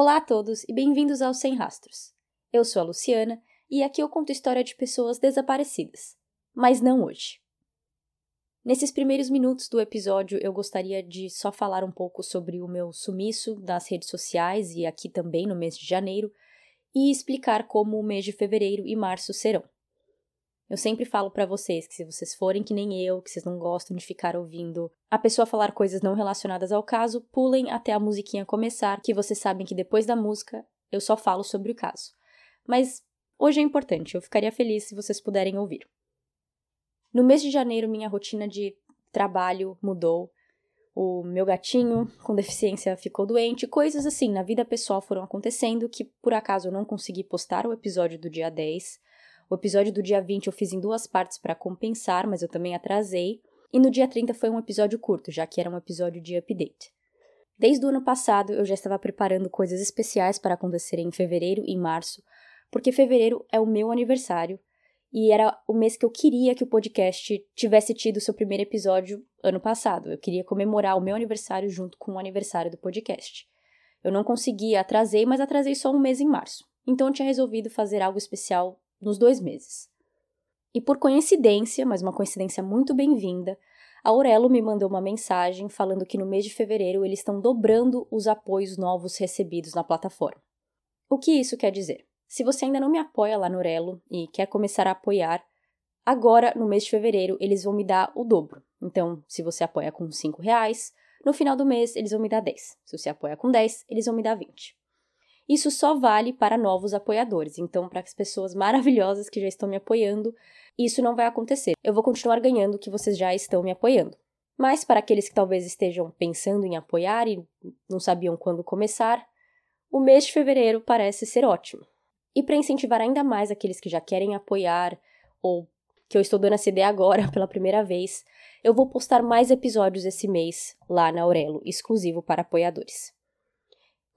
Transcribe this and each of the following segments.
Olá a todos e bem-vindos ao Sem Rastros. Eu sou a Luciana e aqui eu conto história de pessoas desaparecidas. Mas não hoje. Nesses primeiros minutos do episódio, eu gostaria de só falar um pouco sobre o meu sumiço nas redes sociais e aqui também no mês de janeiro, e explicar como o mês de fevereiro e março serão. Eu sempre falo para vocês que se vocês forem que nem eu, que vocês não gostam de ficar ouvindo a pessoa falar coisas não relacionadas ao caso, pulem até a musiquinha começar, que vocês sabem que depois da música eu só falo sobre o caso. Mas hoje é importante, eu ficaria feliz se vocês puderem ouvir. No mês de janeiro, minha rotina de trabalho mudou. O meu gatinho com deficiência ficou doente, coisas assim na vida pessoal foram acontecendo que por acaso eu não consegui postar o episódio do dia 10 o episódio do dia 20 eu fiz em duas partes para compensar, mas eu também atrasei. E no dia 30 foi um episódio curto, já que era um episódio de update. Desde o ano passado eu já estava preparando coisas especiais para acontecerem em fevereiro e março, porque fevereiro é o meu aniversário e era o mês que eu queria que o podcast tivesse tido seu primeiro episódio ano passado. Eu queria comemorar o meu aniversário junto com o aniversário do podcast. Eu não consegui, atrasei, mas atrasei só um mês em março. Então eu tinha resolvido fazer algo especial nos dois meses. E por coincidência, mas uma coincidência muito bem-vinda, a Aurelo me mandou uma mensagem falando que no mês de fevereiro eles estão dobrando os apoios novos recebidos na plataforma. O que isso quer dizer? Se você ainda não me apoia lá no Aurelo e quer começar a apoiar, agora no mês de fevereiro eles vão me dar o dobro. Então, se você apoia com 5 reais, no final do mês eles vão me dar 10. Se você apoia com 10, eles vão me dar 20. Isso só vale para novos apoiadores, então para as pessoas maravilhosas que já estão me apoiando, isso não vai acontecer. Eu vou continuar ganhando o que vocês já estão me apoiando. Mas para aqueles que talvez estejam pensando em apoiar e não sabiam quando começar, o mês de fevereiro parece ser ótimo. E para incentivar ainda mais aqueles que já querem apoiar ou que eu estou dando essa ideia agora pela primeira vez, eu vou postar mais episódios esse mês lá na Aurelo, exclusivo para apoiadores.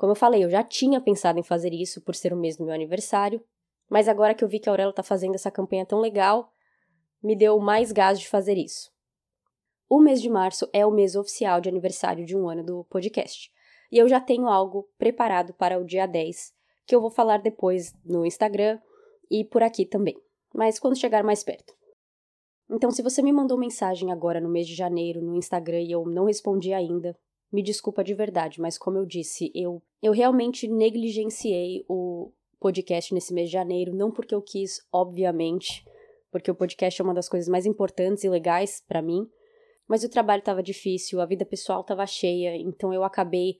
Como eu falei, eu já tinha pensado em fazer isso por ser o mês do meu aniversário, mas agora que eu vi que a Aurela está fazendo essa campanha tão legal, me deu mais gás de fazer isso. O mês de março é o mês oficial de aniversário de um ano do podcast, e eu já tenho algo preparado para o dia 10, que eu vou falar depois no Instagram e por aqui também, mas quando chegar mais perto. Então, se você me mandou mensagem agora no mês de janeiro no Instagram e eu não respondi ainda, me desculpa de verdade, mas como eu disse, eu, eu realmente negligenciei o podcast nesse mês de janeiro, não porque eu quis, obviamente, porque o podcast é uma das coisas mais importantes e legais para mim, mas o trabalho estava difícil, a vida pessoal estava cheia, então eu acabei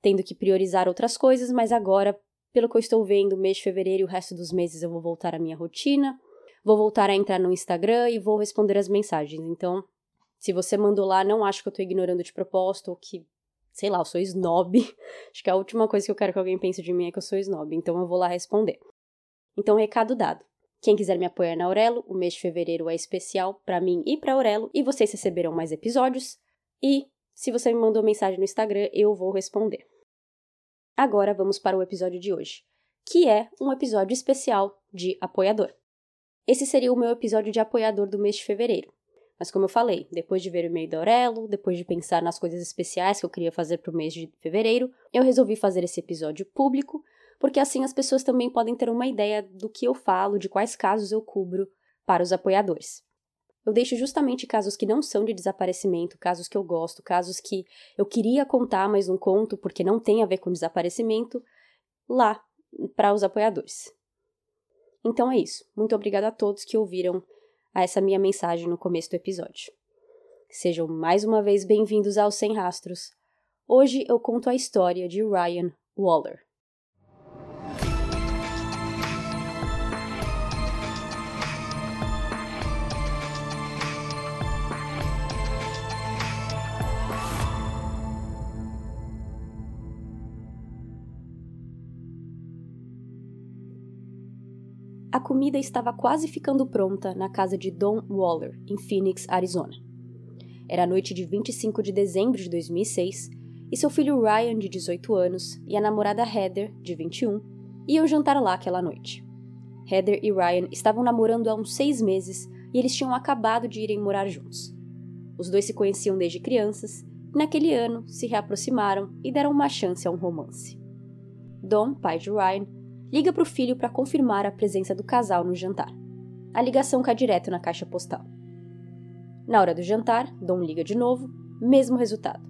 tendo que priorizar outras coisas, mas agora, pelo que eu estou vendo, mês de fevereiro e o resto dos meses eu vou voltar à minha rotina, vou voltar a entrar no Instagram e vou responder as mensagens. Então, se você mandou lá, não acho que eu tô ignorando de propósito ou que sei lá, eu sou snob. Acho que a última coisa que eu quero que alguém pense de mim é que eu sou snob, então eu vou lá responder. Então, recado dado. Quem quiser me apoiar na Aurelo, o mês de fevereiro é especial para mim e para Aurelo e vocês receberão mais episódios. E se você me mandou mensagem no Instagram, eu vou responder. Agora vamos para o episódio de hoje, que é um episódio especial de apoiador. Esse seria o meu episódio de apoiador do mês de fevereiro. Mas como eu falei, depois de ver o e-mail da Aurelo, depois de pensar nas coisas especiais que eu queria fazer para o mês de fevereiro, eu resolvi fazer esse episódio público, porque assim as pessoas também podem ter uma ideia do que eu falo, de quais casos eu cubro para os apoiadores. Eu deixo justamente casos que não são de desaparecimento, casos que eu gosto, casos que eu queria contar, mas não conto porque não tem a ver com desaparecimento, lá para os apoiadores. Então é isso. Muito obrigada a todos que ouviram a essa minha mensagem no começo do episódio. Sejam mais uma vez bem-vindos ao Sem Rastros. Hoje eu conto a história de Ryan Waller. Comida estava quase ficando pronta na casa de Don Waller, em Phoenix, Arizona. Era a noite de 25 de dezembro de 2006 e seu filho Ryan, de 18 anos, e a namorada Heather, de 21, iam jantar lá aquela noite. Heather e Ryan estavam namorando há uns seis meses e eles tinham acabado de irem morar juntos. Os dois se conheciam desde crianças e, naquele ano, se reaproximaram e deram uma chance a um romance. Dom, pai de Ryan, liga para o filho para confirmar a presença do casal no jantar. A ligação cai direto na caixa postal. Na hora do jantar, Dom liga de novo, mesmo resultado.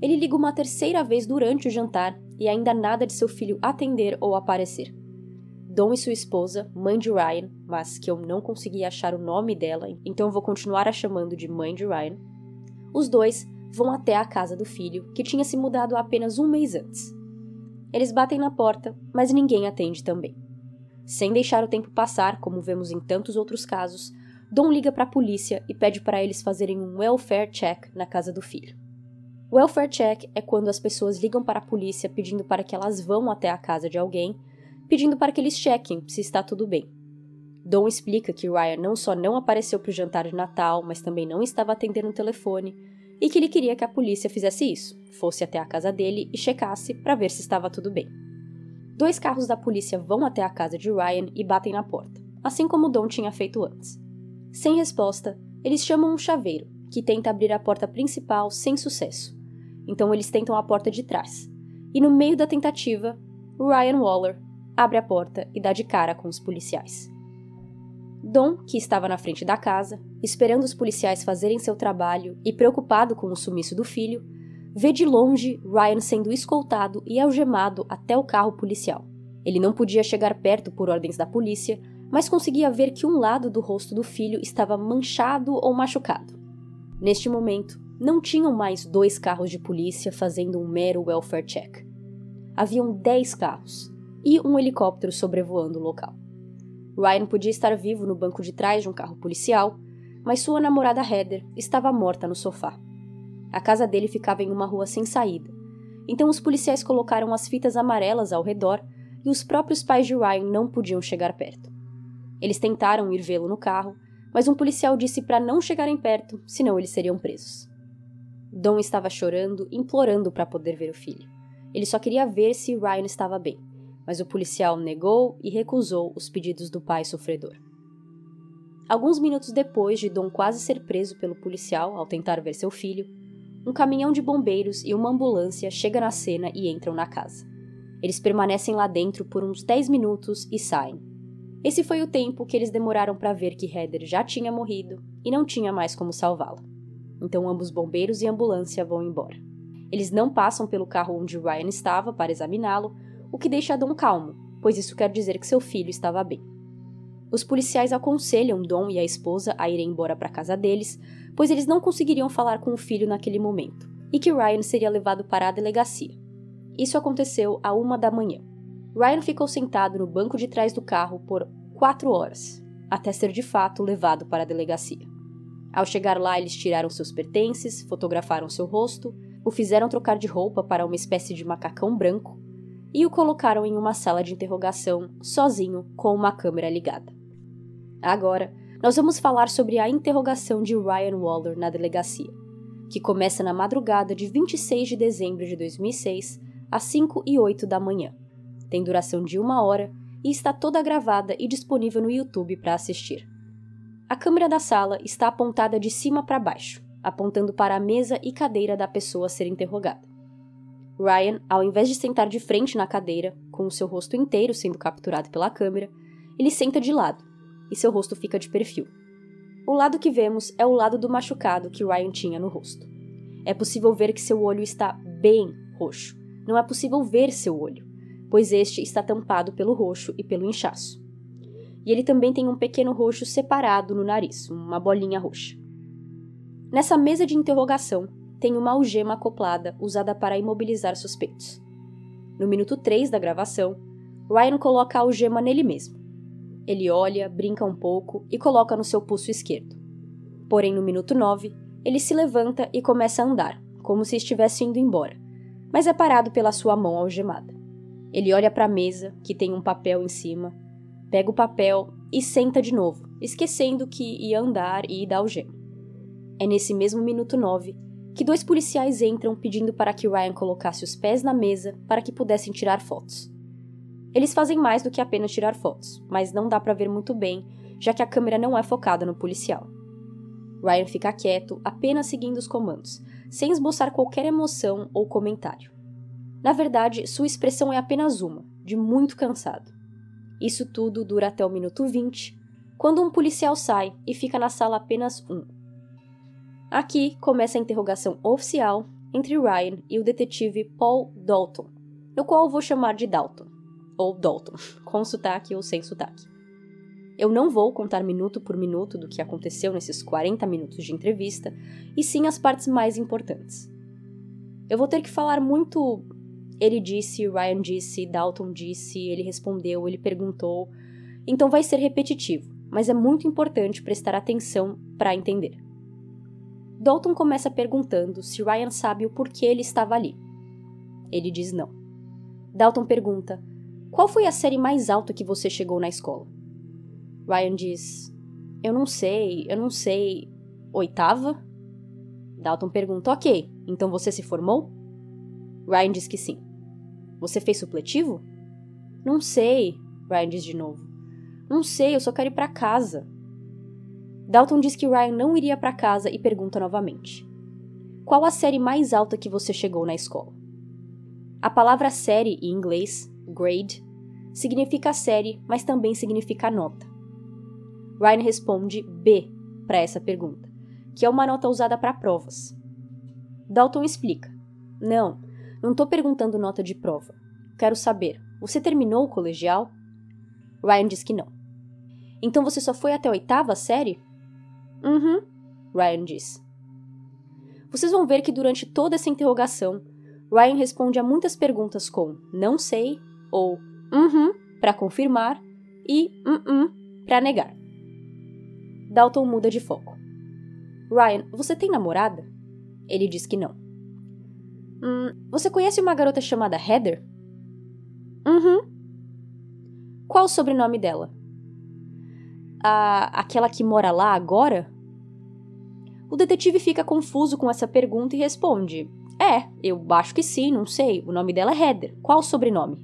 Ele liga uma terceira vez durante o jantar e ainda nada de seu filho atender ou aparecer. Dom e sua esposa, mãe de Ryan, mas que eu não consegui achar o nome dela, então vou continuar a chamando de mãe de Ryan, os dois vão até a casa do filho, que tinha se mudado apenas um mês antes. Eles batem na porta, mas ninguém atende também. Sem deixar o tempo passar, como vemos em tantos outros casos, Dom liga para a polícia e pede para eles fazerem um welfare check na casa do filho. Welfare check é quando as pessoas ligam para a polícia pedindo para que elas vão até a casa de alguém, pedindo para que eles chequem se está tudo bem. Dom explica que Ryan não só não apareceu para o jantar de Natal, mas também não estava atendendo o telefone e que ele queria que a polícia fizesse isso, fosse até a casa dele e checasse para ver se estava tudo bem. Dois carros da polícia vão até a casa de Ryan e batem na porta, assim como Don tinha feito antes. Sem resposta, eles chamam um chaveiro, que tenta abrir a porta principal sem sucesso. Então eles tentam a porta de trás. E no meio da tentativa, Ryan Waller abre a porta e dá de cara com os policiais. Dom, que estava na frente da casa, esperando os policiais fazerem seu trabalho e preocupado com o sumiço do filho, vê de longe Ryan sendo escoltado e algemado até o carro policial. Ele não podia chegar perto por ordens da polícia, mas conseguia ver que um lado do rosto do filho estava manchado ou machucado. Neste momento, não tinham mais dois carros de polícia fazendo um mero welfare check. Haviam dez carros e um helicóptero sobrevoando o local. Ryan podia estar vivo no banco de trás de um carro policial, mas sua namorada Heather estava morta no sofá. A casa dele ficava em uma rua sem saída, então os policiais colocaram as fitas amarelas ao redor e os próprios pais de Ryan não podiam chegar perto. Eles tentaram ir vê-lo no carro, mas um policial disse para não chegarem perto, senão eles seriam presos. Dom estava chorando, implorando para poder ver o filho. Ele só queria ver se Ryan estava bem mas o policial negou e recusou os pedidos do pai sofredor. Alguns minutos depois de Dom quase ser preso pelo policial ao tentar ver seu filho, um caminhão de bombeiros e uma ambulância chegam na cena e entram na casa. Eles permanecem lá dentro por uns 10 minutos e saem. Esse foi o tempo que eles demoraram para ver que Heather já tinha morrido e não tinha mais como salvá-la. Então ambos bombeiros e ambulância vão embora. Eles não passam pelo carro onde Ryan estava para examiná-lo, o que deixa Dom calmo, pois isso quer dizer que seu filho estava bem. Os policiais aconselham Dom e a esposa a irem embora para casa deles, pois eles não conseguiriam falar com o filho naquele momento, e que Ryan seria levado para a delegacia. Isso aconteceu a uma da manhã. Ryan ficou sentado no banco de trás do carro por quatro horas, até ser de fato levado para a delegacia. Ao chegar lá, eles tiraram seus pertences, fotografaram seu rosto, o fizeram trocar de roupa para uma espécie de macacão branco e o colocaram em uma sala de interrogação, sozinho, com uma câmera ligada. Agora, nós vamos falar sobre a interrogação de Ryan Waller na delegacia, que começa na madrugada de 26 de dezembro de 2006, às 5 e 8 da manhã. Tem duração de uma hora e está toda gravada e disponível no YouTube para assistir. A câmera da sala está apontada de cima para baixo, apontando para a mesa e cadeira da pessoa a ser interrogada. Ryan, ao invés de sentar de frente na cadeira, com o seu rosto inteiro sendo capturado pela câmera, ele senta de lado e seu rosto fica de perfil. O lado que vemos é o lado do machucado que Ryan tinha no rosto. É possível ver que seu olho está bem roxo. Não é possível ver seu olho, pois este está tampado pelo roxo e pelo inchaço. E ele também tem um pequeno roxo separado no nariz, uma bolinha roxa. Nessa mesa de interrogação, tem uma algema acoplada usada para imobilizar suspeitos. No minuto 3 da gravação, Ryan coloca a algema nele mesmo. Ele olha, brinca um pouco e coloca no seu pulso esquerdo. Porém, no minuto 9, ele se levanta e começa a andar, como se estivesse indo embora, mas é parado pela sua mão algemada. Ele olha para a mesa, que tem um papel em cima, pega o papel e senta de novo, esquecendo que ia andar e ir dar algema. É nesse mesmo minuto 9 que dois policiais entram pedindo para que Ryan colocasse os pés na mesa para que pudessem tirar fotos. Eles fazem mais do que apenas tirar fotos, mas não dá para ver muito bem, já que a câmera não é focada no policial. Ryan fica quieto, apenas seguindo os comandos, sem esboçar qualquer emoção ou comentário. Na verdade, sua expressão é apenas uma, de muito cansado. Isso tudo dura até o minuto 20, quando um policial sai e fica na sala apenas um. Aqui começa a interrogação oficial entre Ryan e o detetive Paul Dalton, no qual vou chamar de Dalton, ou Dalton, com sotaque ou sem sotaque. Eu não vou contar minuto por minuto do que aconteceu nesses 40 minutos de entrevista, e sim as partes mais importantes. Eu vou ter que falar muito. Ele disse, Ryan disse, Dalton disse, ele respondeu, ele perguntou. Então vai ser repetitivo, mas é muito importante prestar atenção para entender. Dalton começa perguntando se Ryan sabe o porquê ele estava ali. Ele diz não. Dalton pergunta: Qual foi a série mais alta que você chegou na escola? Ryan diz: Eu não sei, eu não sei. Oitava? Dalton pergunta: Ok, então você se formou? Ryan diz que sim. Você fez supletivo? Não sei, Ryan diz de novo. Não sei, eu só quero ir para casa. Dalton diz que Ryan não iria para casa e pergunta novamente: Qual a série mais alta que você chegou na escola? A palavra série em inglês, grade, significa série, mas também significa nota. Ryan responde B para essa pergunta, que é uma nota usada para provas. Dalton explica: Não, não estou perguntando nota de prova. Quero saber, você terminou o colegial? Ryan diz que não. Então você só foi até a oitava série? Uhum, Ryan diz. Vocês vão ver que durante toda essa interrogação, Ryan responde a muitas perguntas com não sei ou uhum para confirmar e uh, -uh para negar. Dalton muda de foco. Ryan, você tem namorada? Ele diz que não. Hum, você conhece uma garota chamada Heather? Uhum. Qual o sobrenome dela? A, aquela que mora lá agora? O detetive fica confuso com essa pergunta e responde: É, eu acho que sim, não sei. O nome dela é Heather. Qual o sobrenome?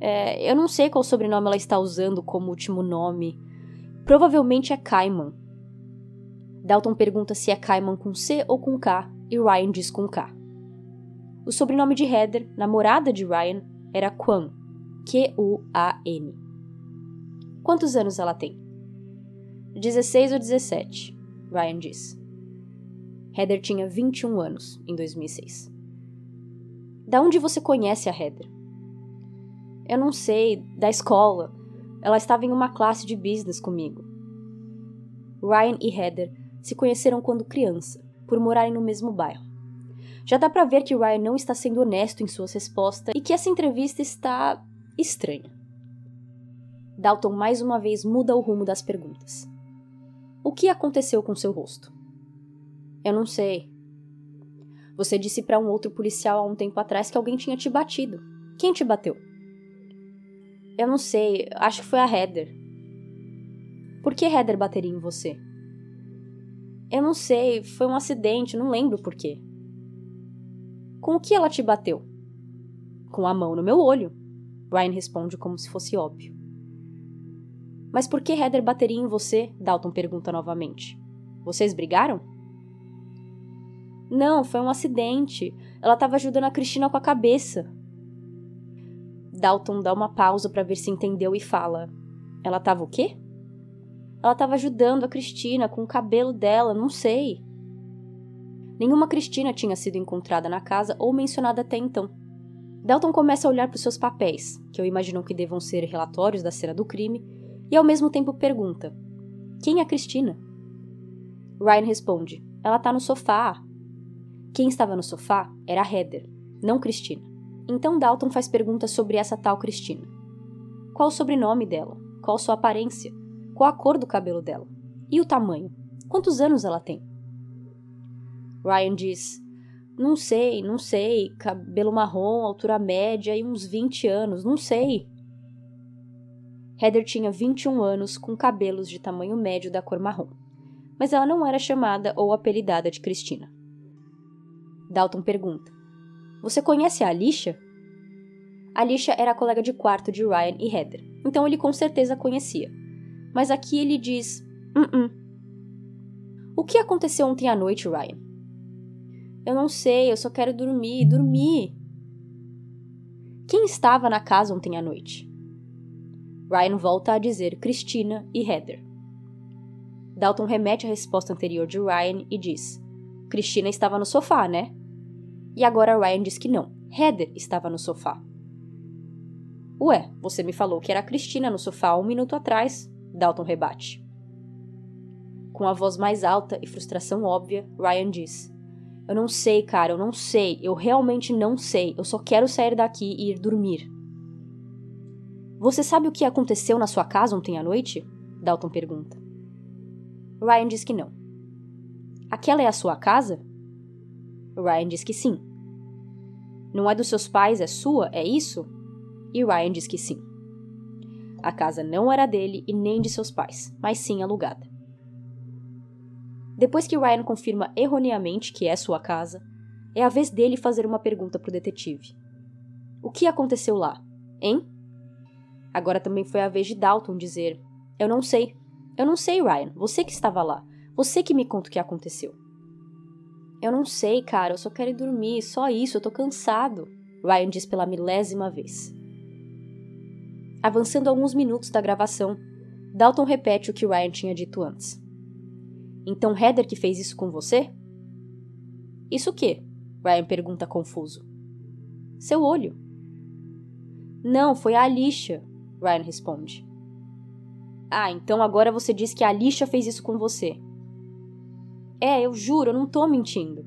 É, eu não sei qual sobrenome ela está usando como último nome. Provavelmente é Kaiman. Dalton pergunta se é Kaiman com C ou com K, e Ryan diz com K. O sobrenome de Heather, namorada de Ryan, era Kwan. Q-U-A-N. Quantos anos ela tem? 16 ou 17, Ryan diz. Heather tinha 21 anos em 2006. Da onde você conhece a Heather? Eu não sei, da escola. Ela estava em uma classe de business comigo. Ryan e Heather se conheceram quando criança, por morarem no mesmo bairro. Já dá para ver que Ryan não está sendo honesto em suas respostas e que essa entrevista está estranha. Dalton mais uma vez muda o rumo das perguntas. O que aconteceu com seu rosto? Eu não sei. Você disse para um outro policial há um tempo atrás que alguém tinha te batido. Quem te bateu? Eu não sei, acho que foi a Heather. Por que Heather bateria em você? Eu não sei, foi um acidente, não lembro por quê. Com o que ela te bateu? Com a mão no meu olho. Ryan responde como se fosse óbvio. Mas por que Heather bateria em você? Dalton pergunta novamente. Vocês brigaram? Não, foi um acidente. Ela estava ajudando a Cristina com a cabeça. Dalton dá uma pausa para ver se entendeu e fala: Ela estava o quê? Ela estava ajudando a Cristina com o cabelo dela, não sei. Nenhuma Cristina tinha sido encontrada na casa ou mencionada até então. Dalton começa a olhar para os seus papéis, que eu imagino que devam ser relatórios da cena do crime, e ao mesmo tempo pergunta: Quem é Cristina? Ryan responde: Ela tá no sofá. Quem estava no sofá era Heather, não Cristina. Então Dalton faz perguntas sobre essa tal Cristina. Qual o sobrenome dela? Qual sua aparência? Qual a cor do cabelo dela? E o tamanho? Quantos anos ela tem? Ryan diz: Não sei, não sei. Cabelo marrom, altura média e uns 20 anos, não sei. Heather tinha 21 anos com cabelos de tamanho médio da cor marrom, mas ela não era chamada ou apelidada de Cristina. Dalton pergunta: Você conhece a Alicia? Alicia era a colega de quarto de Ryan e Heather, então ele com certeza conhecia. Mas aqui ele diz: -uh. O que aconteceu ontem à noite, Ryan? Eu não sei, eu só quero dormir, dormir. estava na casa ontem à noite? Ryan volta a dizer Christina e Heather. Dalton remete a resposta anterior de Ryan e diz: Christina estava no sofá, né? E agora Ryan diz que não, Heather estava no sofá. Ué, você me falou que era Cristina no sofá um minuto atrás, Dalton rebate. Com a voz mais alta e frustração óbvia, Ryan diz: Eu não sei, cara, eu não sei, eu realmente não sei, eu só quero sair daqui e ir dormir. Você sabe o que aconteceu na sua casa ontem à noite? Dalton pergunta. Ryan diz que não. Aquela é a sua casa? Ryan diz que sim. Não é dos seus pais, é sua, é isso? E Ryan diz que sim. A casa não era dele e nem de seus pais, mas sim alugada. Depois que Ryan confirma erroneamente que é sua casa, é a vez dele fazer uma pergunta para o detetive. O que aconteceu lá, hein? Agora também foi a vez de Dalton dizer: Eu não sei. Eu não sei, Ryan. Você que estava lá. Você que me conta o que aconteceu. Eu não sei, cara. Eu só quero ir dormir. Só isso. Eu tô cansado. Ryan diz pela milésima vez. Avançando alguns minutos da gravação, Dalton repete o que Ryan tinha dito antes. Então Heather que fez isso com você? Isso o quê? Ryan pergunta confuso. Seu olho. Não, foi a Alicia, Ryan responde. Ah, então agora você diz que a Alicia fez isso com você. É, eu juro, eu não tô mentindo.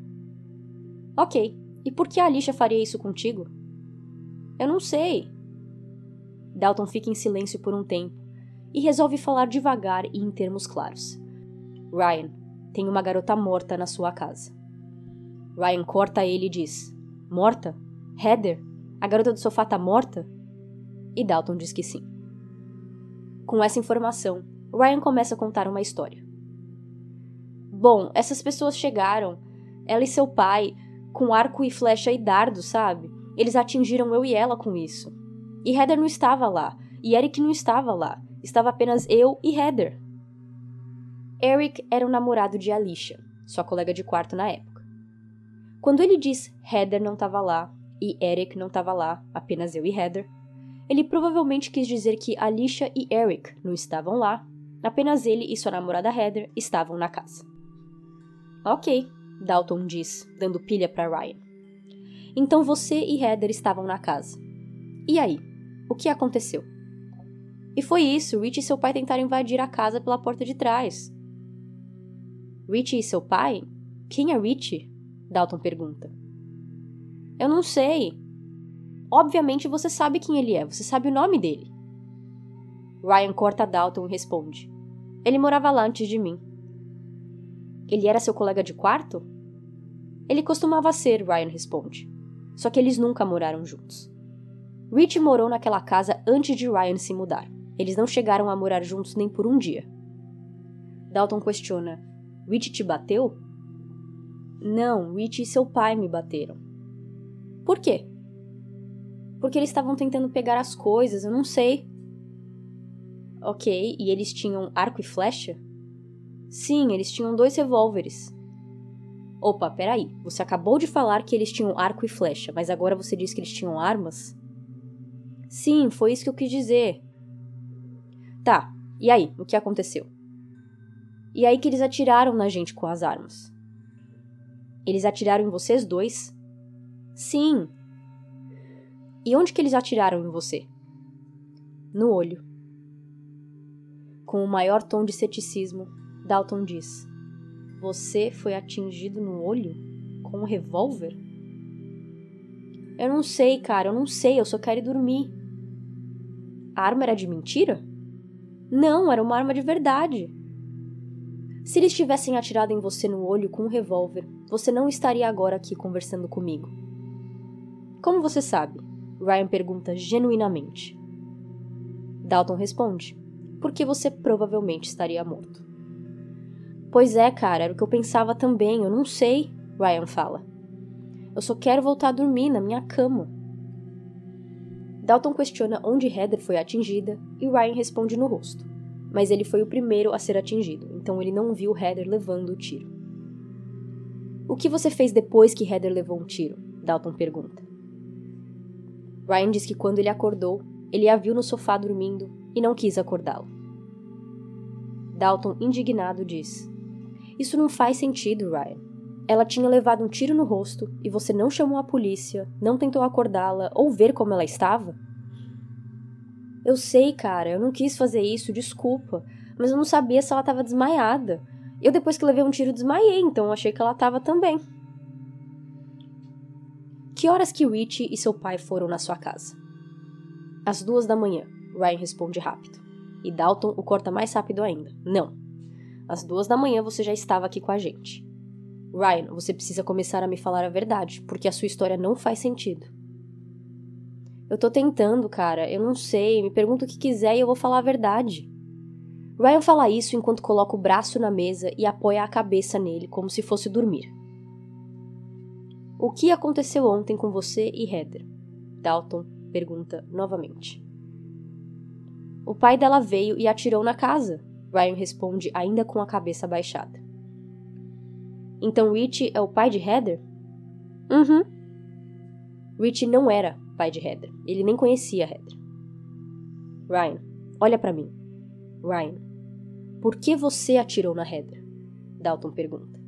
Ok, e por que a Alicia faria isso contigo? Eu não sei, Dalton fica em silêncio por um tempo e resolve falar devagar e em termos claros. Ryan, tem uma garota morta na sua casa. Ryan corta ele e diz: Morta? Heather? A garota do sofá tá morta? E Dalton diz que sim. Com essa informação, Ryan começa a contar uma história. Bom, essas pessoas chegaram, ela e seu pai, com arco e flecha e dardo, sabe? Eles atingiram eu e ela com isso. E Heather não estava lá. E Eric não estava lá. Estava apenas eu e Heather. Eric era o namorado de Alicia, sua colega de quarto na época. Quando ele diz Heather não estava lá e Eric não estava lá, apenas eu e Heather, ele provavelmente quis dizer que Alicia e Eric não estavam lá, apenas ele e sua namorada Heather estavam na casa. Ok, Dalton diz, dando pilha para Ryan. Então você e Heather estavam na casa. E aí? O que aconteceu? E foi isso, Rich e seu pai tentaram invadir a casa pela porta de trás. Rich e seu pai? Quem é Rich? Dalton pergunta. Eu não sei. Obviamente você sabe quem ele é, você sabe o nome dele. Ryan corta Dalton e responde: Ele morava lá antes de mim. Ele era seu colega de quarto? Ele costumava ser, Ryan responde. Só que eles nunca moraram juntos. Rich morou naquela casa antes de Ryan se mudar. Eles não chegaram a morar juntos nem por um dia. Dalton questiona: Rich te bateu? Não, Rich e seu pai me bateram. Por quê? Porque eles estavam tentando pegar as coisas, eu não sei. Ok, e eles tinham arco e flecha? Sim, eles tinham dois revólveres. Opa, peraí. Você acabou de falar que eles tinham arco e flecha, mas agora você diz que eles tinham armas? Sim, foi isso que eu quis dizer. Tá, e aí? O que aconteceu? E aí que eles atiraram na gente com as armas. Eles atiraram em vocês dois? Sim. E onde que eles atiraram em você? No olho. Com o maior tom de ceticismo, Dalton diz: Você foi atingido no olho? Com um revólver? Eu não sei, cara, eu não sei, eu só quero ir dormir. A arma era de mentira? Não, era uma arma de verdade. Se eles tivessem atirado em você no olho com um revólver, você não estaria agora aqui conversando comigo. Como você sabe? Ryan pergunta genuinamente. Dalton responde: Porque você provavelmente estaria morto. Pois é, cara, era o que eu pensava também, eu não sei, Ryan fala. Eu só quero voltar a dormir na minha cama. Dalton questiona onde Heather foi atingida e Ryan responde no rosto. Mas ele foi o primeiro a ser atingido, então ele não viu Heather levando o tiro. O que você fez depois que Heather levou um tiro? Dalton pergunta. Ryan diz que quando ele acordou, ele a viu no sofá dormindo e não quis acordá-la. Dalton, indignado, diz: Isso não faz sentido, Ryan. Ela tinha levado um tiro no rosto e você não chamou a polícia, não tentou acordá-la ou ver como ela estava? Eu sei, cara, eu não quis fazer isso, desculpa, mas eu não sabia se ela estava desmaiada. Eu, depois que levei um tiro, desmaiei, então achei que ela estava também. Que horas que Rich e seu pai foram na sua casa? Às duas da manhã, Ryan responde rápido. E Dalton o corta mais rápido ainda. Não. Às duas da manhã você já estava aqui com a gente. Ryan, você precisa começar a me falar a verdade, porque a sua história não faz sentido. Eu tô tentando, cara, eu não sei, me pergunta o que quiser e eu vou falar a verdade. Ryan fala isso enquanto coloca o braço na mesa e apoia a cabeça nele, como se fosse dormir. O que aconteceu ontem com você e Heather? Dalton pergunta novamente. O pai dela veio e atirou na casa, Ryan responde ainda com a cabeça baixada. Então Rich é o pai de Heather? Uhum. Rich não era pai de Heather. Ele nem conhecia Heather. Ryan, olha para mim. Ryan, por que você atirou na Heather? Dalton pergunta.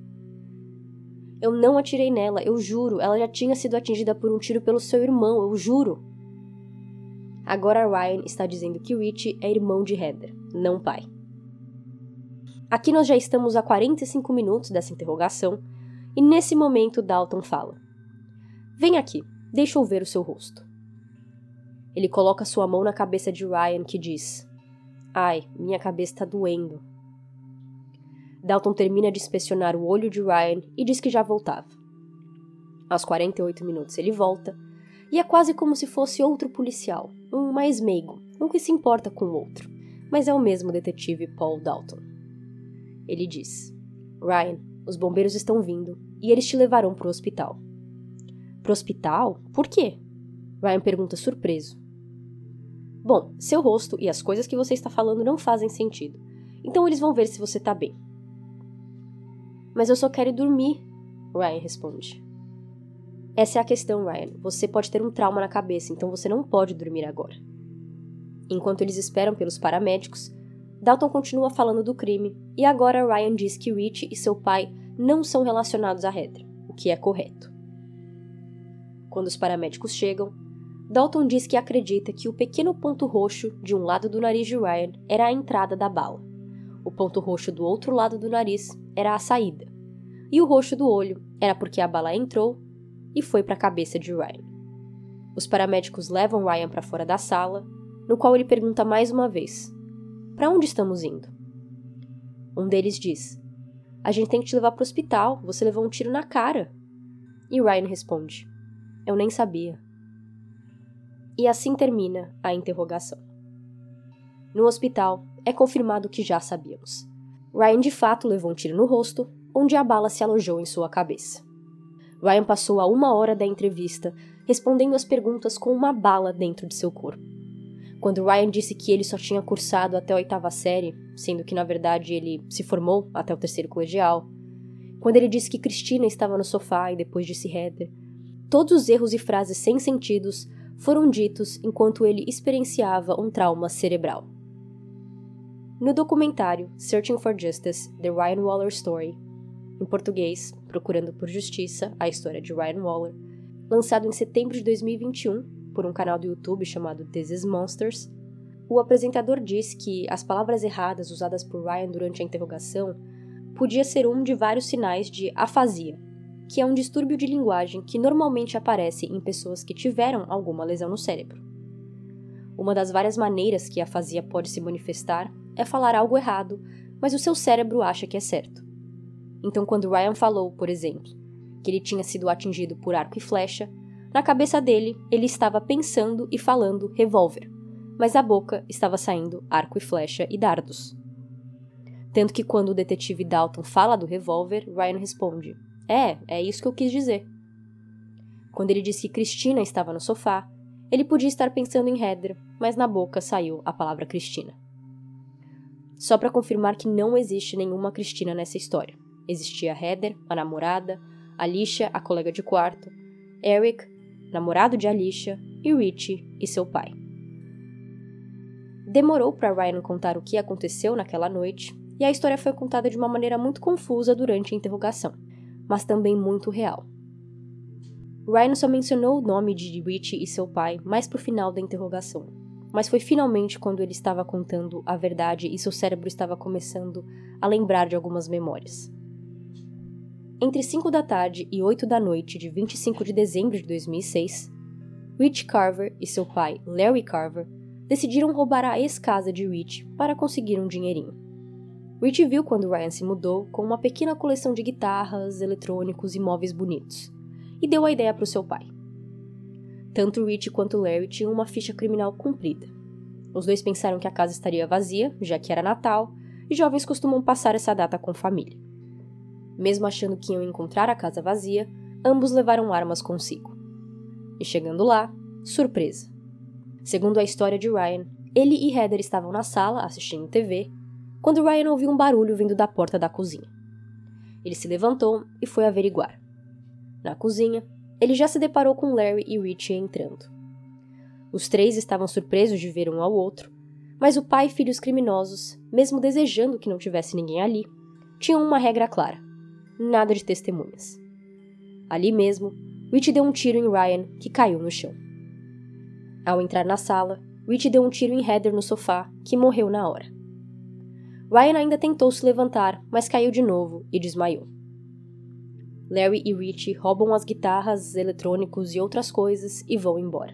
Eu não atirei nela, eu juro. Ela já tinha sido atingida por um tiro pelo seu irmão, eu juro. Agora Ryan está dizendo que Rich é irmão de Heather, não pai. Aqui nós já estamos a 45 minutos dessa interrogação, e nesse momento Dalton fala: Vem aqui, deixa eu ver o seu rosto. Ele coloca sua mão na cabeça de Ryan, que diz: Ai, minha cabeça está doendo. Dalton termina de inspecionar o olho de Ryan e diz que já voltava. Aos 48 minutos ele volta, e é quase como se fosse outro policial, um mais meigo, um que se importa com o outro, mas é o mesmo detetive Paul Dalton. Ele diz: Ryan, os bombeiros estão vindo e eles te levarão para o hospital. Pro hospital? Por quê? Ryan pergunta surpreso. Bom, seu rosto e as coisas que você está falando não fazem sentido. Então eles vão ver se você tá bem. Mas eu só quero dormir, Ryan responde. Essa é a questão, Ryan. Você pode ter um trauma na cabeça, então você não pode dormir agora. Enquanto eles esperam pelos paramédicos, Dalton continua falando do crime e agora Ryan diz que Rich e seu pai não são relacionados a Heather, o que é correto. Quando os paramédicos chegam, Dalton diz que acredita que o pequeno ponto roxo de um lado do nariz de Ryan era a entrada da bala. O ponto roxo do outro lado do nariz era a saída. E o roxo do olho era porque a bala entrou e foi para a cabeça de Ryan. Os paramédicos levam Ryan para fora da sala, no qual ele pergunta mais uma vez: Para onde estamos indo? Um deles diz: A gente tem que te levar para o hospital, você levou um tiro na cara. E Ryan responde: Eu nem sabia. E assim termina a interrogação. No hospital, é confirmado que já sabíamos. Ryan de fato levou um tiro no rosto, onde a bala se alojou em sua cabeça. Ryan passou a uma hora da entrevista respondendo as perguntas com uma bala dentro de seu corpo. Quando Ryan disse que ele só tinha cursado até a oitava série, sendo que na verdade ele se formou até o terceiro colegial, quando ele disse que Cristina estava no sofá e depois disse Heather, todos os erros e frases sem sentidos foram ditos enquanto ele experienciava um trauma cerebral. No documentário Searching for Justice: The Ryan Waller Story, em português, Procurando por Justiça, a história de Ryan Waller, lançado em setembro de 2021 por um canal do YouTube chamado This is Monsters, o apresentador diz que as palavras erradas usadas por Ryan durante a interrogação podia ser um de vários sinais de afasia, que é um distúrbio de linguagem que normalmente aparece em pessoas que tiveram alguma lesão no cérebro. Uma das várias maneiras que a afasia pode se manifestar é falar algo errado, mas o seu cérebro acha que é certo. Então, quando Ryan falou, por exemplo, que ele tinha sido atingido por arco e flecha, na cabeça dele ele estava pensando e falando revólver, mas da boca estava saindo arco e flecha e dardos. Tanto que quando o detetive Dalton fala do revólver, Ryan responde: é, é isso que eu quis dizer. Quando ele disse que Cristina estava no sofá, ele podia estar pensando em Heather, mas na boca saiu a palavra Cristina. Só para confirmar que não existe nenhuma Cristina nessa história. Existia Heather, a namorada, Alicia, a colega de quarto, Eric, namorado de Alicia, e Richie e seu pai. Demorou para Ryan contar o que aconteceu naquela noite, e a história foi contada de uma maneira muito confusa durante a interrogação, mas também muito real. Ryan só mencionou o nome de Richie e seu pai mais pro final da interrogação, mas foi finalmente quando ele estava contando a verdade e seu cérebro estava começando a lembrar de algumas memórias. Entre 5 da tarde e 8 da noite de 25 de dezembro de 2006, Rich Carver e seu pai, Larry Carver, decidiram roubar a ex-casa de Rich para conseguir um dinheirinho. Rich viu quando Ryan se mudou com uma pequena coleção de guitarras, eletrônicos e móveis bonitos, e deu a ideia para o seu pai. Tanto Rich quanto Larry tinham uma ficha criminal cumprida. Os dois pensaram que a casa estaria vazia, já que era Natal, e jovens costumam passar essa data com família. Mesmo achando que iam encontrar a casa vazia, ambos levaram armas consigo. E chegando lá, surpresa. Segundo a história de Ryan, ele e Heather estavam na sala assistindo TV quando Ryan ouviu um barulho vindo da porta da cozinha. Ele se levantou e foi averiguar. Na cozinha, ele já se deparou com Larry e Richie entrando. Os três estavam surpresos de ver um ao outro, mas o pai e filhos criminosos, mesmo desejando que não tivesse ninguém ali, tinham uma regra clara: nada de testemunhas. Ali mesmo, Rich deu um tiro em Ryan, que caiu no chão. Ao entrar na sala, Rich deu um tiro em Heather no sofá, que morreu na hora. Ryan ainda tentou se levantar, mas caiu de novo e desmaiou. Larry e Rich roubam as guitarras, eletrônicos e outras coisas e vão embora.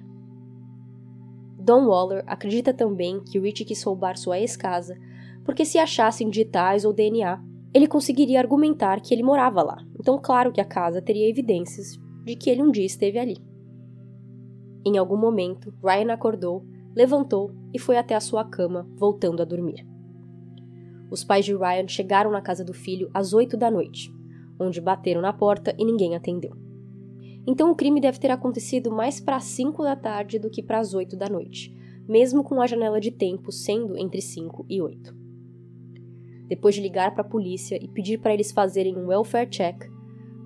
Don Waller acredita também que Rich quis roubar sua ex-casa porque se achassem digitais ou DNA, ele conseguiria argumentar que ele morava lá. Então, claro que a casa teria evidências de que ele um dia esteve ali. Em algum momento, Ryan acordou, levantou e foi até a sua cama, voltando a dormir. Os pais de Ryan chegaram na casa do filho às oito da noite, onde bateram na porta e ninguém atendeu. Então o crime deve ter acontecido mais para as 5 da tarde do que para as 8 da noite, mesmo com a janela de tempo sendo entre 5 e 8. Depois de ligar para a polícia e pedir para eles fazerem um welfare check,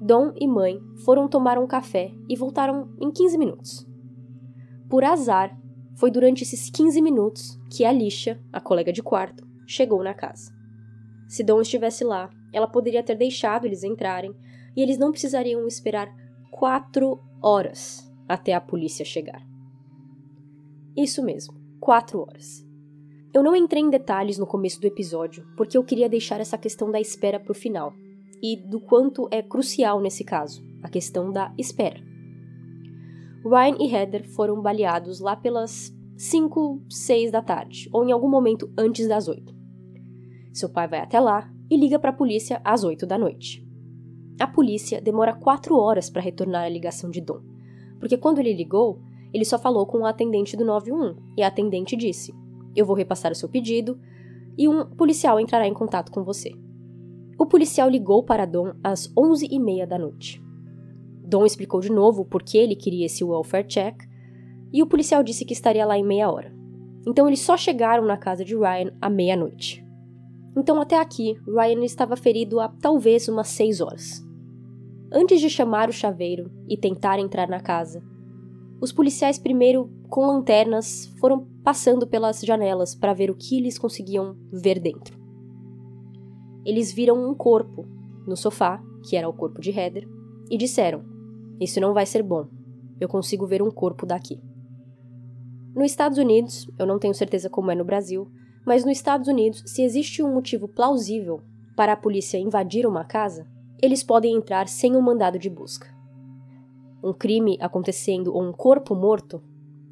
Dom e mãe foram tomar um café e voltaram em 15 minutos. Por azar, foi durante esses 15 minutos que Alicia, a colega de quarto, chegou na casa. Se Dom estivesse lá, ela poderia ter deixado eles entrarem e eles não precisariam esperar quatro horas até a polícia chegar. Isso mesmo, quatro horas. Eu não entrei em detalhes no começo do episódio porque eu queria deixar essa questão da espera para o final, e do quanto é crucial nesse caso, a questão da espera. Ryan e Heather foram baleados lá pelas 5, 6 da tarde, ou em algum momento antes das 8. Seu pai vai até lá e liga para a polícia às 8 da noite. A polícia demora 4 horas para retornar a ligação de Dom, porque quando ele ligou, ele só falou com o atendente do 91 e a atendente disse: Eu vou repassar o seu pedido e um policial entrará em contato com você. O policial ligou para Dom às 11h30 da noite. Dom explicou de novo por que ele queria esse welfare check e o policial disse que estaria lá em meia hora. Então eles só chegaram na casa de Ryan à meia-noite. Então até aqui, Ryan estava ferido há talvez umas seis horas. Antes de chamar o chaveiro e tentar entrar na casa, os policiais primeiro, com lanternas, foram passando pelas janelas para ver o que eles conseguiam ver dentro eles viram um corpo no sofá, que era o corpo de Heather, e disseram: Isso não vai ser bom. Eu consigo ver um corpo daqui. Nos Estados Unidos, eu não tenho certeza como é no Brasil, mas nos Estados Unidos, se existe um motivo plausível para a polícia invadir uma casa, eles podem entrar sem um mandado de busca. Um crime acontecendo ou um corpo morto,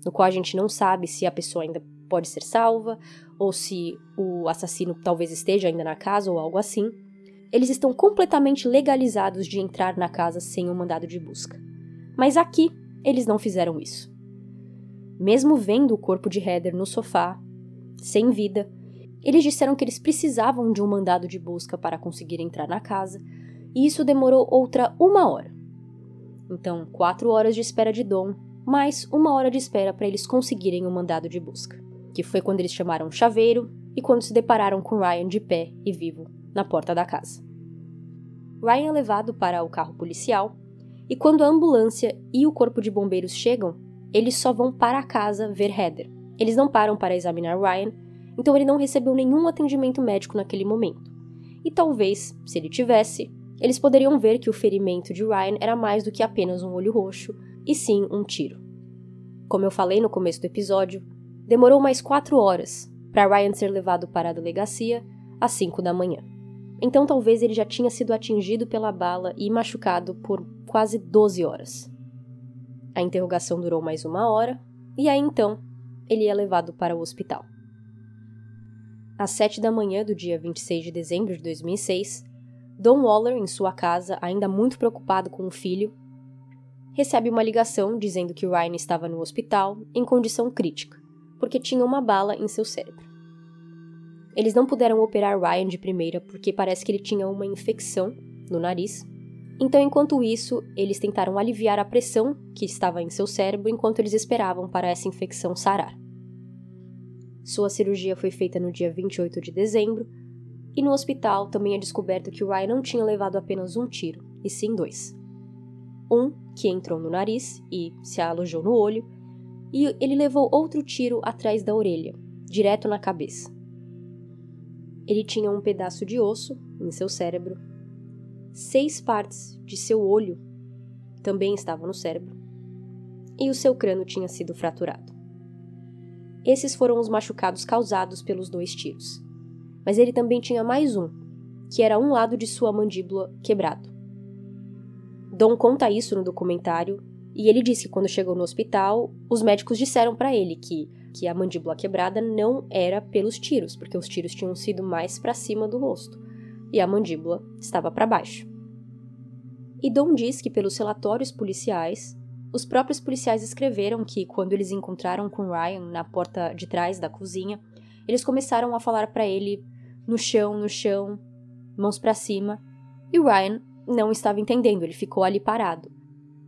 no qual a gente não sabe se a pessoa ainda pode ser salva ou se o assassino talvez esteja ainda na casa ou algo assim, eles estão completamente legalizados de entrar na casa sem um mandado de busca. Mas aqui, eles não fizeram isso. Mesmo vendo o corpo de Heather no sofá, sem vida, eles disseram que eles precisavam de um mandado de busca para conseguir entrar na casa, e isso demorou outra uma hora. Então, quatro horas de espera de Dom, mais uma hora de espera para eles conseguirem o um mandado de busca que foi quando eles chamaram o chaveiro e quando se depararam com Ryan de pé e vivo na porta da casa. Ryan é levado para o carro policial E quando a ambulância e o corpo de bombeiros chegam, eles só vão para a casa ver Heather. Eles não param para examinar Ryan, então ele não recebeu nenhum atendimento médico naquele momento. E talvez, se ele tivesse, eles poderiam ver que o ferimento de Ryan era mais do que apenas um olho roxo, e sim um tiro. Como eu falei no começo do episódio, demorou mais quatro horas para Ryan ser levado para a delegacia às cinco da manhã. Então talvez ele já tinha sido atingido pela bala e machucado por quase 12 horas. A interrogação durou mais uma hora, e aí então ele é levado para o hospital. Às sete da manhã do dia 26 de dezembro de 2006, Don Waller, em sua casa, ainda muito preocupado com o filho, recebe uma ligação dizendo que Ryan estava no hospital em condição crítica, porque tinha uma bala em seu cérebro. Eles não puderam operar Ryan de primeira porque parece que ele tinha uma infecção no nariz. Então, enquanto isso, eles tentaram aliviar a pressão que estava em seu cérebro enquanto eles esperavam para essa infecção sarar. Sua cirurgia foi feita no dia 28 de dezembro, e no hospital também é descoberto que Ryan não tinha levado apenas um tiro, e sim dois. Um que entrou no nariz e se alojou no olho, e ele levou outro tiro atrás da orelha, direto na cabeça. Ele tinha um pedaço de osso em seu cérebro, seis partes de seu olho também estavam no cérebro, e o seu crânio tinha sido fraturado. Esses foram os machucados causados pelos dois tiros. Mas ele também tinha mais um, que era um lado de sua mandíbula quebrado. Dom conta isso no documentário e ele diz que quando chegou no hospital, os médicos disseram para ele que, que a mandíbula quebrada não era pelos tiros, porque os tiros tinham sido mais para cima do rosto e a mandíbula estava para baixo. E Dom diz que pelos relatórios policiais, os próprios policiais escreveram que, quando eles encontraram com Ryan na porta de trás da cozinha, eles começaram a falar para ele no chão, no chão, mãos para cima, e Ryan não estava entendendo, ele ficou ali parado.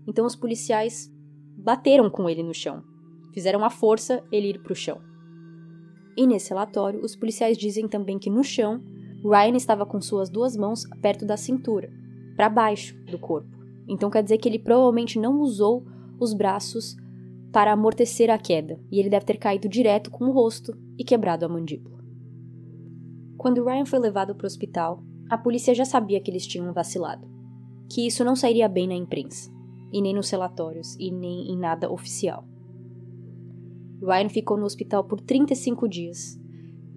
Então os policiais bateram com ele no chão, fizeram a força ele ir para o chão. E nesse relatório, os policiais dizem também que no chão, Ryan estava com suas duas mãos perto da cintura, para baixo do corpo. Então quer dizer que ele provavelmente não usou os braços para amortecer a queda, e ele deve ter caído direto com o rosto e quebrado a mandíbula. Quando Ryan foi levado para o hospital, a polícia já sabia que eles tinham vacilado, que isso não sairia bem na imprensa, e nem nos relatórios, e nem em nada oficial. Ryan ficou no hospital por 35 dias,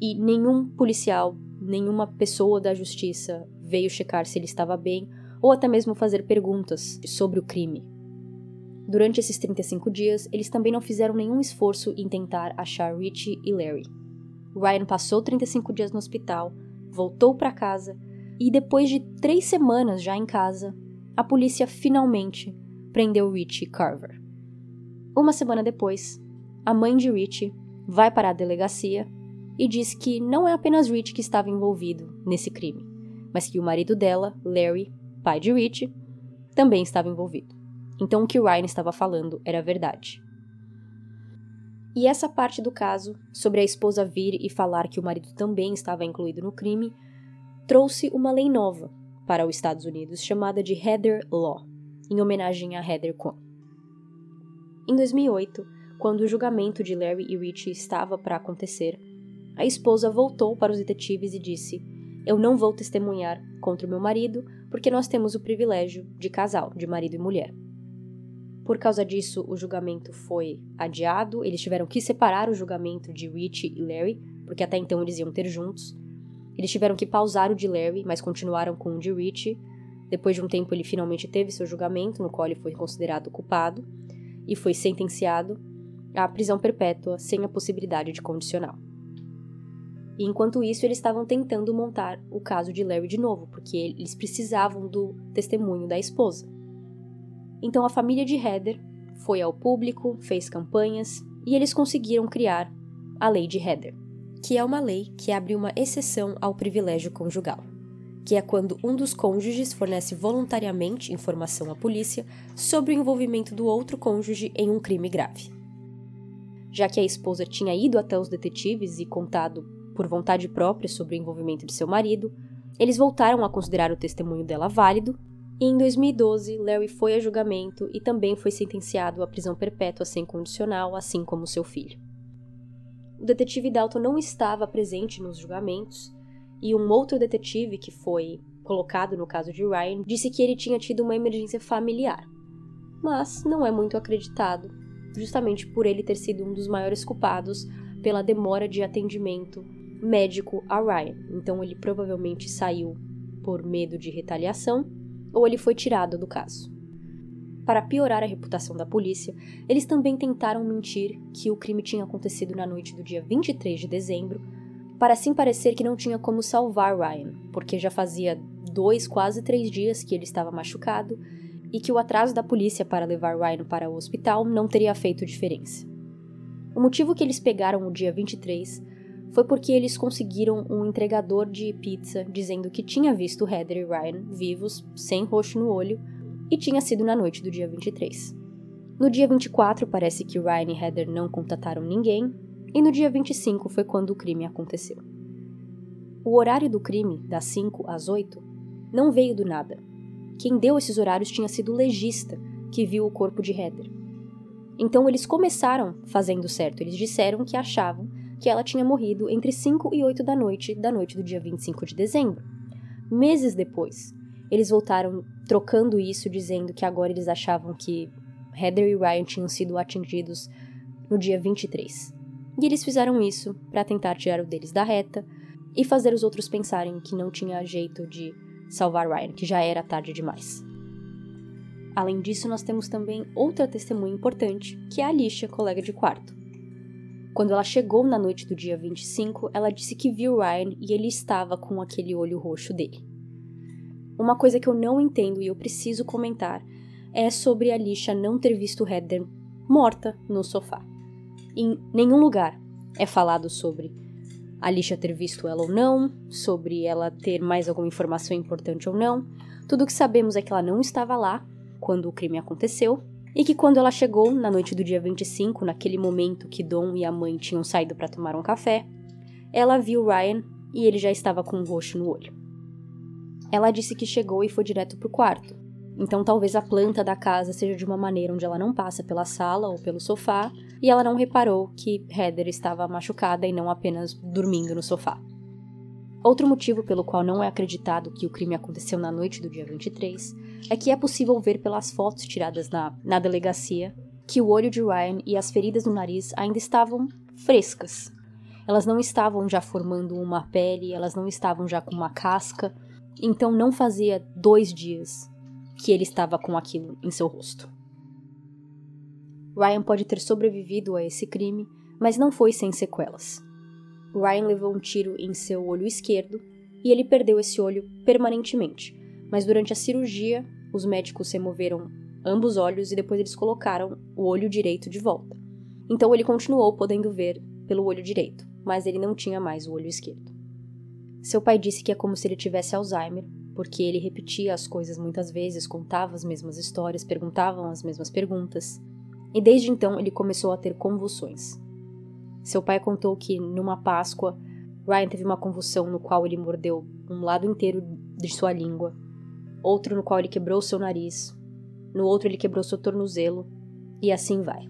e nenhum policial, nenhuma pessoa da justiça veio checar se ele estava bem ou até mesmo fazer perguntas sobre o crime. Durante esses 35 dias, eles também não fizeram nenhum esforço em tentar achar Richie e Larry. Ryan passou 35 dias no hospital, voltou para casa e, depois de três semanas já em casa, a polícia finalmente prendeu Richie Carver. Uma semana depois, a mãe de Richie vai para a delegacia e diz que não é apenas Richie que estava envolvido nesse crime, mas que o marido dela, Larry, pai de Rich, também estava envolvido. Então o que Ryan estava falando era verdade. E essa parte do caso, sobre a esposa vir e falar que o marido também estava incluído no crime, trouxe uma lei nova para os Estados Unidos chamada de Heather Law, em homenagem a Heather Kwan. Em 2008, quando o julgamento de Larry e Rich estava para acontecer, a esposa voltou para os detetives e disse: Eu não vou testemunhar contra o meu marido porque nós temos o privilégio de casal, de marido e mulher. Por causa disso, o julgamento foi adiado, eles tiveram que separar o julgamento de Rich e Larry, porque até então eles iam ter juntos. Eles tiveram que pausar o de Larry, mas continuaram com o de Rich. Depois de um tempo, ele finalmente teve seu julgamento, no qual ele foi considerado culpado e foi sentenciado à prisão perpétua sem a possibilidade de condicional. E enquanto isso, eles estavam tentando montar o caso de Larry de novo, porque eles precisavam do testemunho da esposa. Então a família de Heather foi ao público, fez campanhas e eles conseguiram criar a Lei de Heather, que é uma lei que abre uma exceção ao privilégio conjugal, que é quando um dos cônjuges fornece voluntariamente informação à polícia sobre o envolvimento do outro cônjuge em um crime grave. Já que a esposa tinha ido até os detetives e contado por vontade própria sobre o envolvimento de seu marido, eles voltaram a considerar o testemunho dela válido E em 2012, Larry foi a julgamento e também foi sentenciado à prisão perpétua sem condicional, assim como seu filho. O detetive Dalton não estava presente nos julgamentos, e um outro detetive que foi colocado no caso de Ryan disse que ele tinha tido uma emergência familiar. Mas não é muito acreditado, justamente por ele ter sido um dos maiores culpados pela demora de atendimento médico a Ryan. Então ele provavelmente saiu por medo de retaliação ou ele foi tirado do caso. Para piorar a reputação da polícia, eles também tentaram mentir que o crime tinha acontecido na noite do dia 23 de dezembro, para assim parecer que não tinha como salvar Ryan, porque já fazia dois, quase três dias que ele estava machucado e que o atraso da polícia para levar Ryan para o hospital não teria feito diferença. O motivo que eles pegaram o dia 23 foi porque eles conseguiram um entregador de pizza dizendo que tinha visto Heather e Ryan vivos, sem roxo no olho, e tinha sido na noite do dia 23. No dia 24, parece que Ryan e Heather não contataram ninguém, e no dia 25 foi quando o crime aconteceu. O horário do crime, das 5 às 8, não veio do nada. Quem deu esses horários tinha sido o legista, que viu o corpo de Heather. Então eles começaram fazendo certo. Eles disseram que achavam que ela tinha morrido entre 5 e 8 da noite da noite do dia 25 de dezembro. Meses depois, eles voltaram trocando isso, dizendo que agora eles achavam que Heather e Ryan tinham sido atingidos no dia 23. E eles fizeram isso para tentar tirar o deles da reta e fazer os outros pensarem que não tinha jeito de salvar Ryan, que já era tarde demais. Além disso, nós temos também outra testemunha importante, que é a Alicia, colega de quarto. Quando ela chegou na noite do dia 25, ela disse que viu Ryan e ele estava com aquele olho roxo dele. Uma coisa que eu não entendo e eu preciso comentar é sobre a não ter visto Heather morta no sofá. Em nenhum lugar é falado sobre a ter visto ela ou não, sobre ela ter mais alguma informação importante ou não. Tudo o que sabemos é que ela não estava lá quando o crime aconteceu e que quando ela chegou na noite do dia 25, naquele momento que Dom e a mãe tinham saído para tomar um café, ela viu Ryan e ele já estava com um roxo no olho. Ela disse que chegou e foi direto para o quarto. Então talvez a planta da casa seja de uma maneira onde ela não passa pela sala ou pelo sofá, e ela não reparou que Heather estava machucada e não apenas dormindo no sofá. Outro motivo pelo qual não é acreditado que o crime aconteceu na noite do dia 23 é que é possível ver pelas fotos tiradas na, na delegacia que o olho de Ryan e as feridas no nariz ainda estavam frescas. Elas não estavam já formando uma pele, elas não estavam já com uma casca, então não fazia dois dias que ele estava com aquilo em seu rosto. Ryan pode ter sobrevivido a esse crime, mas não foi sem sequelas. Ryan levou um tiro em seu olho esquerdo e ele perdeu esse olho permanentemente, mas durante a cirurgia, os médicos removeram ambos olhos e depois eles colocaram o olho direito de volta. Então ele continuou podendo ver pelo olho direito, mas ele não tinha mais o olho esquerdo. Seu pai disse que é como se ele tivesse Alzheimer, porque ele repetia as coisas muitas vezes, contava as mesmas histórias, perguntava as mesmas perguntas. E desde então ele começou a ter convulsões. Seu pai contou que numa Páscoa, Ryan teve uma convulsão no qual ele mordeu um lado inteiro de sua língua, outro no qual ele quebrou seu nariz, no outro ele quebrou seu tornozelo, e assim vai.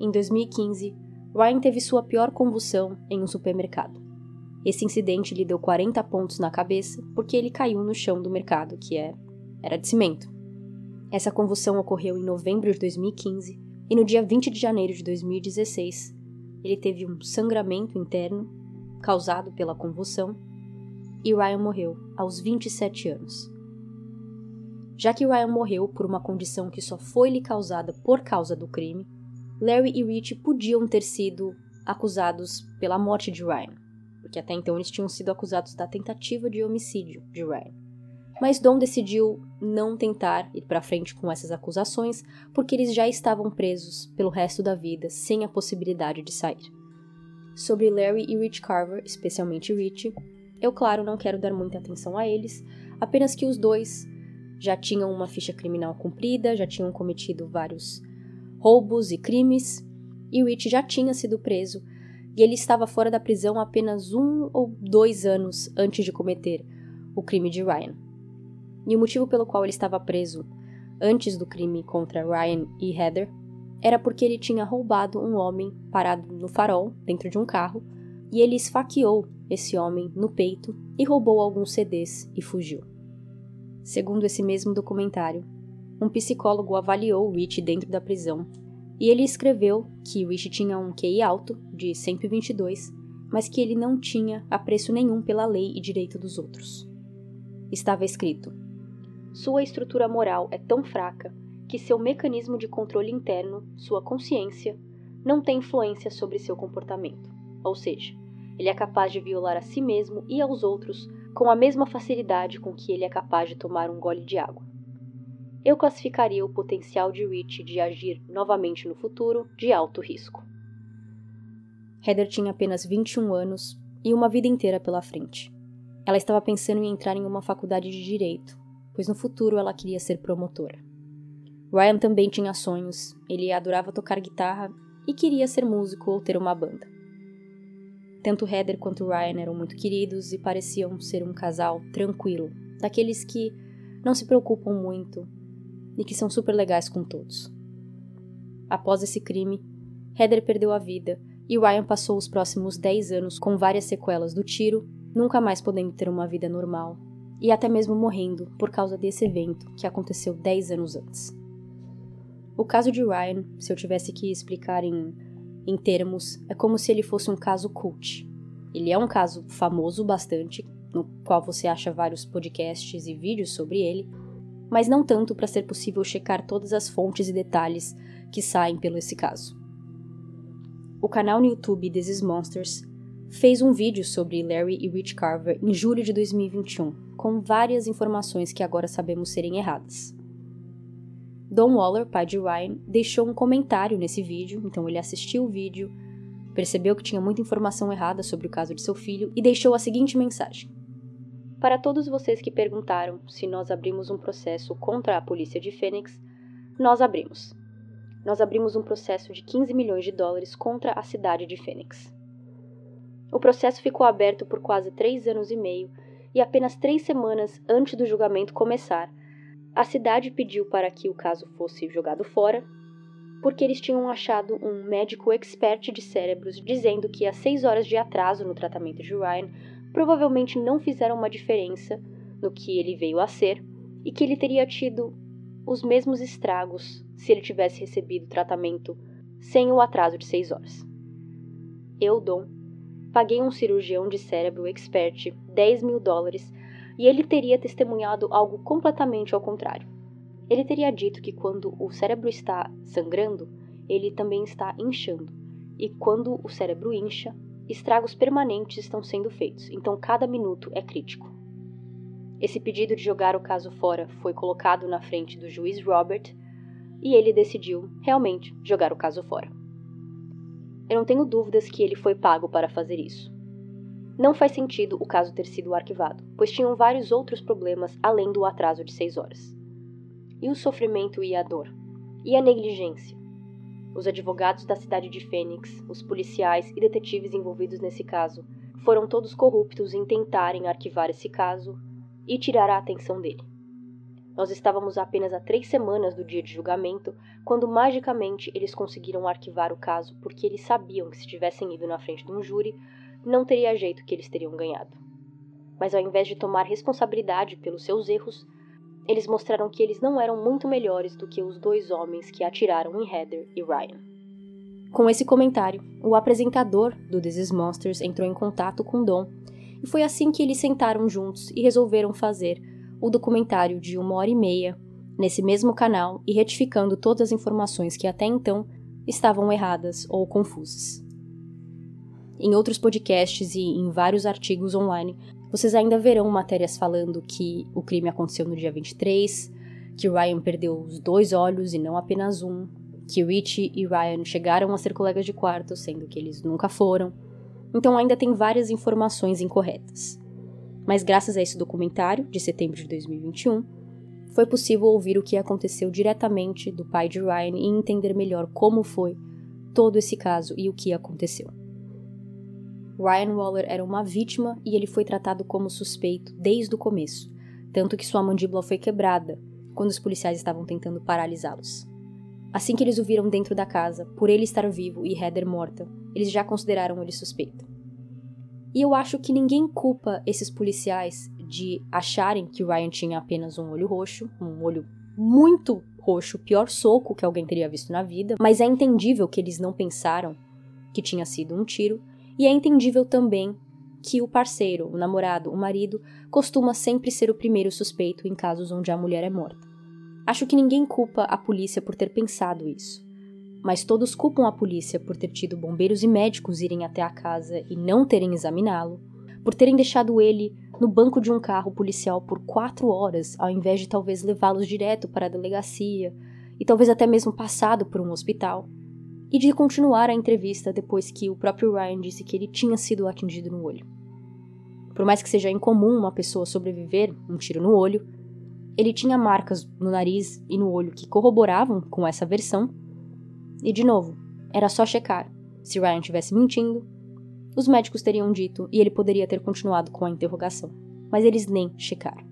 Em 2015, Ryan teve sua pior convulsão em um supermercado. Esse incidente lhe deu 40 pontos na cabeça porque ele caiu no chão do mercado, que é era de cimento. Essa convulsão ocorreu em novembro de 2015 e no dia 20 de janeiro de 2016, ele teve um sangramento interno causado pela convulsão e Ryan morreu aos 27 anos. Já que Ryan morreu por uma condição que só foi lhe causada por causa do crime, Larry e Rich podiam ter sido acusados pela morte de Ryan porque até então eles tinham sido acusados da tentativa de homicídio de Ryan. Mas Dom decidiu não tentar ir para frente com essas acusações, porque eles já estavam presos pelo resto da vida, sem a possibilidade de sair. Sobre Larry e Rich Carver, especialmente Rich, eu, claro, não quero dar muita atenção a eles, apenas que os dois já tinham uma ficha criminal cumprida, já tinham cometido vários roubos e crimes, e Rich já tinha sido preso e ele estava fora da prisão apenas um ou dois anos antes de cometer o crime de Ryan. E o motivo pelo qual ele estava preso antes do crime contra Ryan e Heather era porque ele tinha roubado um homem parado no farol dentro de um carro e ele esfaqueou esse homem no peito e roubou alguns CDs e fugiu. Segundo esse mesmo documentário, um psicólogo avaliou Rich dentro da prisão e ele escreveu que Rich tinha um QI alto, de 122, mas que ele não tinha apreço nenhum pela lei e direito dos outros. Estava escrito: Sua estrutura moral é tão fraca que seu mecanismo de controle interno, sua consciência, não tem influência sobre seu comportamento. Ou seja, ele é capaz de violar a si mesmo e aos outros com a mesma facilidade com que ele é capaz de tomar um gole de água. Eu classificaria o potencial de Rich de agir novamente no futuro de alto risco. Heather tinha apenas 21 anos e uma vida inteira pela frente. Ela estava pensando em entrar em uma faculdade de direito, pois no futuro ela queria ser promotora. Ryan também tinha sonhos, ele adorava tocar guitarra e queria ser músico ou ter uma banda. Tanto Heather quanto Ryan eram muito queridos e pareciam ser um casal tranquilo, daqueles que não se preocupam muito e que são super legais com todos. Após esse crime, Heather perdeu a vida e Ryan passou os próximos 10 anos com várias sequelas do tiro, nunca mais podendo ter uma vida normal e até mesmo morrendo por causa desse evento que aconteceu 10 anos antes. O caso de Ryan, se eu tivesse que explicar em, em termos, é como se ele fosse um caso cult. Ele é um caso famoso bastante, no qual você acha vários podcasts e vídeos sobre ele, mas não tanto para ser possível checar todas as fontes e detalhes que saem pelo esse caso o canal no YouTube This Is Monsters fez um vídeo sobre Larry e Rich Carver em julho de 2021, com várias informações que agora sabemos serem erradas. Don Waller, pai de Ryan, deixou um comentário nesse vídeo, então ele assistiu o vídeo, percebeu que tinha muita informação errada sobre o caso de seu filho e deixou a seguinte mensagem: Para todos vocês que perguntaram se nós abrimos um processo contra a polícia de Phoenix, nós abrimos nós abrimos um processo de 15 milhões de dólares contra a cidade de Phoenix. O processo ficou aberto por quase três anos e meio e apenas três semanas antes do julgamento começar, a cidade pediu para que o caso fosse jogado fora, porque eles tinham achado um médico expert de cérebros dizendo que as seis horas de atraso no tratamento de Ryan provavelmente não fizeram uma diferença no que ele veio a ser e que ele teria tido os mesmos estragos se ele tivesse recebido tratamento sem o atraso de seis horas. Eu, Dom, paguei um cirurgião de cérebro expert 10 mil dólares e ele teria testemunhado algo completamente ao contrário. Ele teria dito que quando o cérebro está sangrando, ele também está inchando, e quando o cérebro incha, estragos permanentes estão sendo feitos, então cada minuto é crítico. Esse pedido de jogar o caso fora foi colocado na frente do juiz Robert e ele decidiu, realmente, jogar o caso fora. Eu não tenho dúvidas que ele foi pago para fazer isso. Não faz sentido o caso ter sido arquivado, pois tinham vários outros problemas além do atraso de seis horas. E o sofrimento e a dor? E a negligência? Os advogados da cidade de Fênix, os policiais e detetives envolvidos nesse caso foram todos corruptos em tentarem arquivar esse caso e tirar a atenção dele. Nós estávamos apenas a três semanas do dia de julgamento quando magicamente eles conseguiram arquivar o caso porque eles sabiam que se tivessem ido na frente de um júri, não teria jeito que eles teriam ganhado. Mas ao invés de tomar responsabilidade pelos seus erros, eles mostraram que eles não eram muito melhores do que os dois homens que atiraram em Heather e Ryan. Com esse comentário, o apresentador do This Is Monsters entrou em contato com Dom e foi assim que eles sentaram juntos e resolveram fazer o documentário de uma hora e meia nesse mesmo canal e retificando todas as informações que até então estavam erradas ou confusas. Em outros podcasts e em vários artigos online, vocês ainda verão matérias falando que o crime aconteceu no dia 23, que Ryan perdeu os dois olhos e não apenas um, que Richie e Ryan chegaram a ser colegas de quarto, sendo que eles nunca foram, então ainda tem várias informações incorretas. Mas graças a esse documentário, de setembro de 2021, foi possível ouvir o que aconteceu diretamente do pai de Ryan e entender melhor como foi todo esse caso e o que aconteceu. Ryan Waller era uma vítima e ele foi tratado como suspeito desde o começo, tanto que sua mandíbula foi quebrada quando os policiais estavam tentando paralisá-los. Assim que eles o viram dentro da casa, por ele estar vivo e Heather morta, eles já consideraram ele suspeito. E eu acho que ninguém culpa esses policiais de acharem que Ryan tinha apenas um olho roxo, um olho muito roxo, o pior soco que alguém teria visto na vida, mas é entendível que eles não pensaram que tinha sido um tiro, e é entendível também que o parceiro, o namorado, o marido, costuma sempre ser o primeiro suspeito em casos onde a mulher é morta. Acho que ninguém culpa a polícia por ter pensado isso, mas todos culpam a polícia por ter tido bombeiros e médicos irem até a casa e não terem examiná-lo, por terem deixado ele no banco de um carro policial por quatro horas, ao invés de talvez levá-los direto para a delegacia e talvez até mesmo passado por um hospital, e de continuar a entrevista depois que o próprio Ryan disse que ele tinha sido atingido no olho. Por mais que seja incomum uma pessoa sobreviver um tiro no olho, ele tinha marcas no nariz e no olho que corroboravam com essa versão. E de novo, era só checar. Se Ryan estivesse mentindo, os médicos teriam dito e ele poderia ter continuado com a interrogação. Mas eles nem checaram.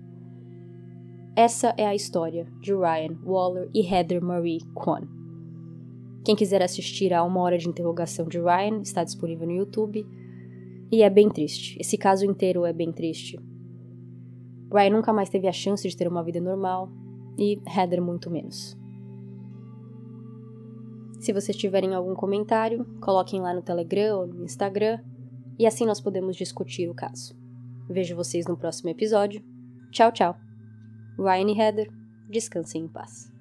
Essa é a história de Ryan Waller e Heather Marie Kwon. Quem quiser assistir a uma hora de interrogação de Ryan está disponível no YouTube. E é bem triste. Esse caso inteiro é bem triste. Ryan nunca mais teve a chance de ter uma vida normal e Heather muito menos. Se vocês tiverem algum comentário, coloquem lá no Telegram ou no Instagram e assim nós podemos discutir o caso. Vejo vocês no próximo episódio. Tchau, tchau. Ryan e Heather, descansem em paz.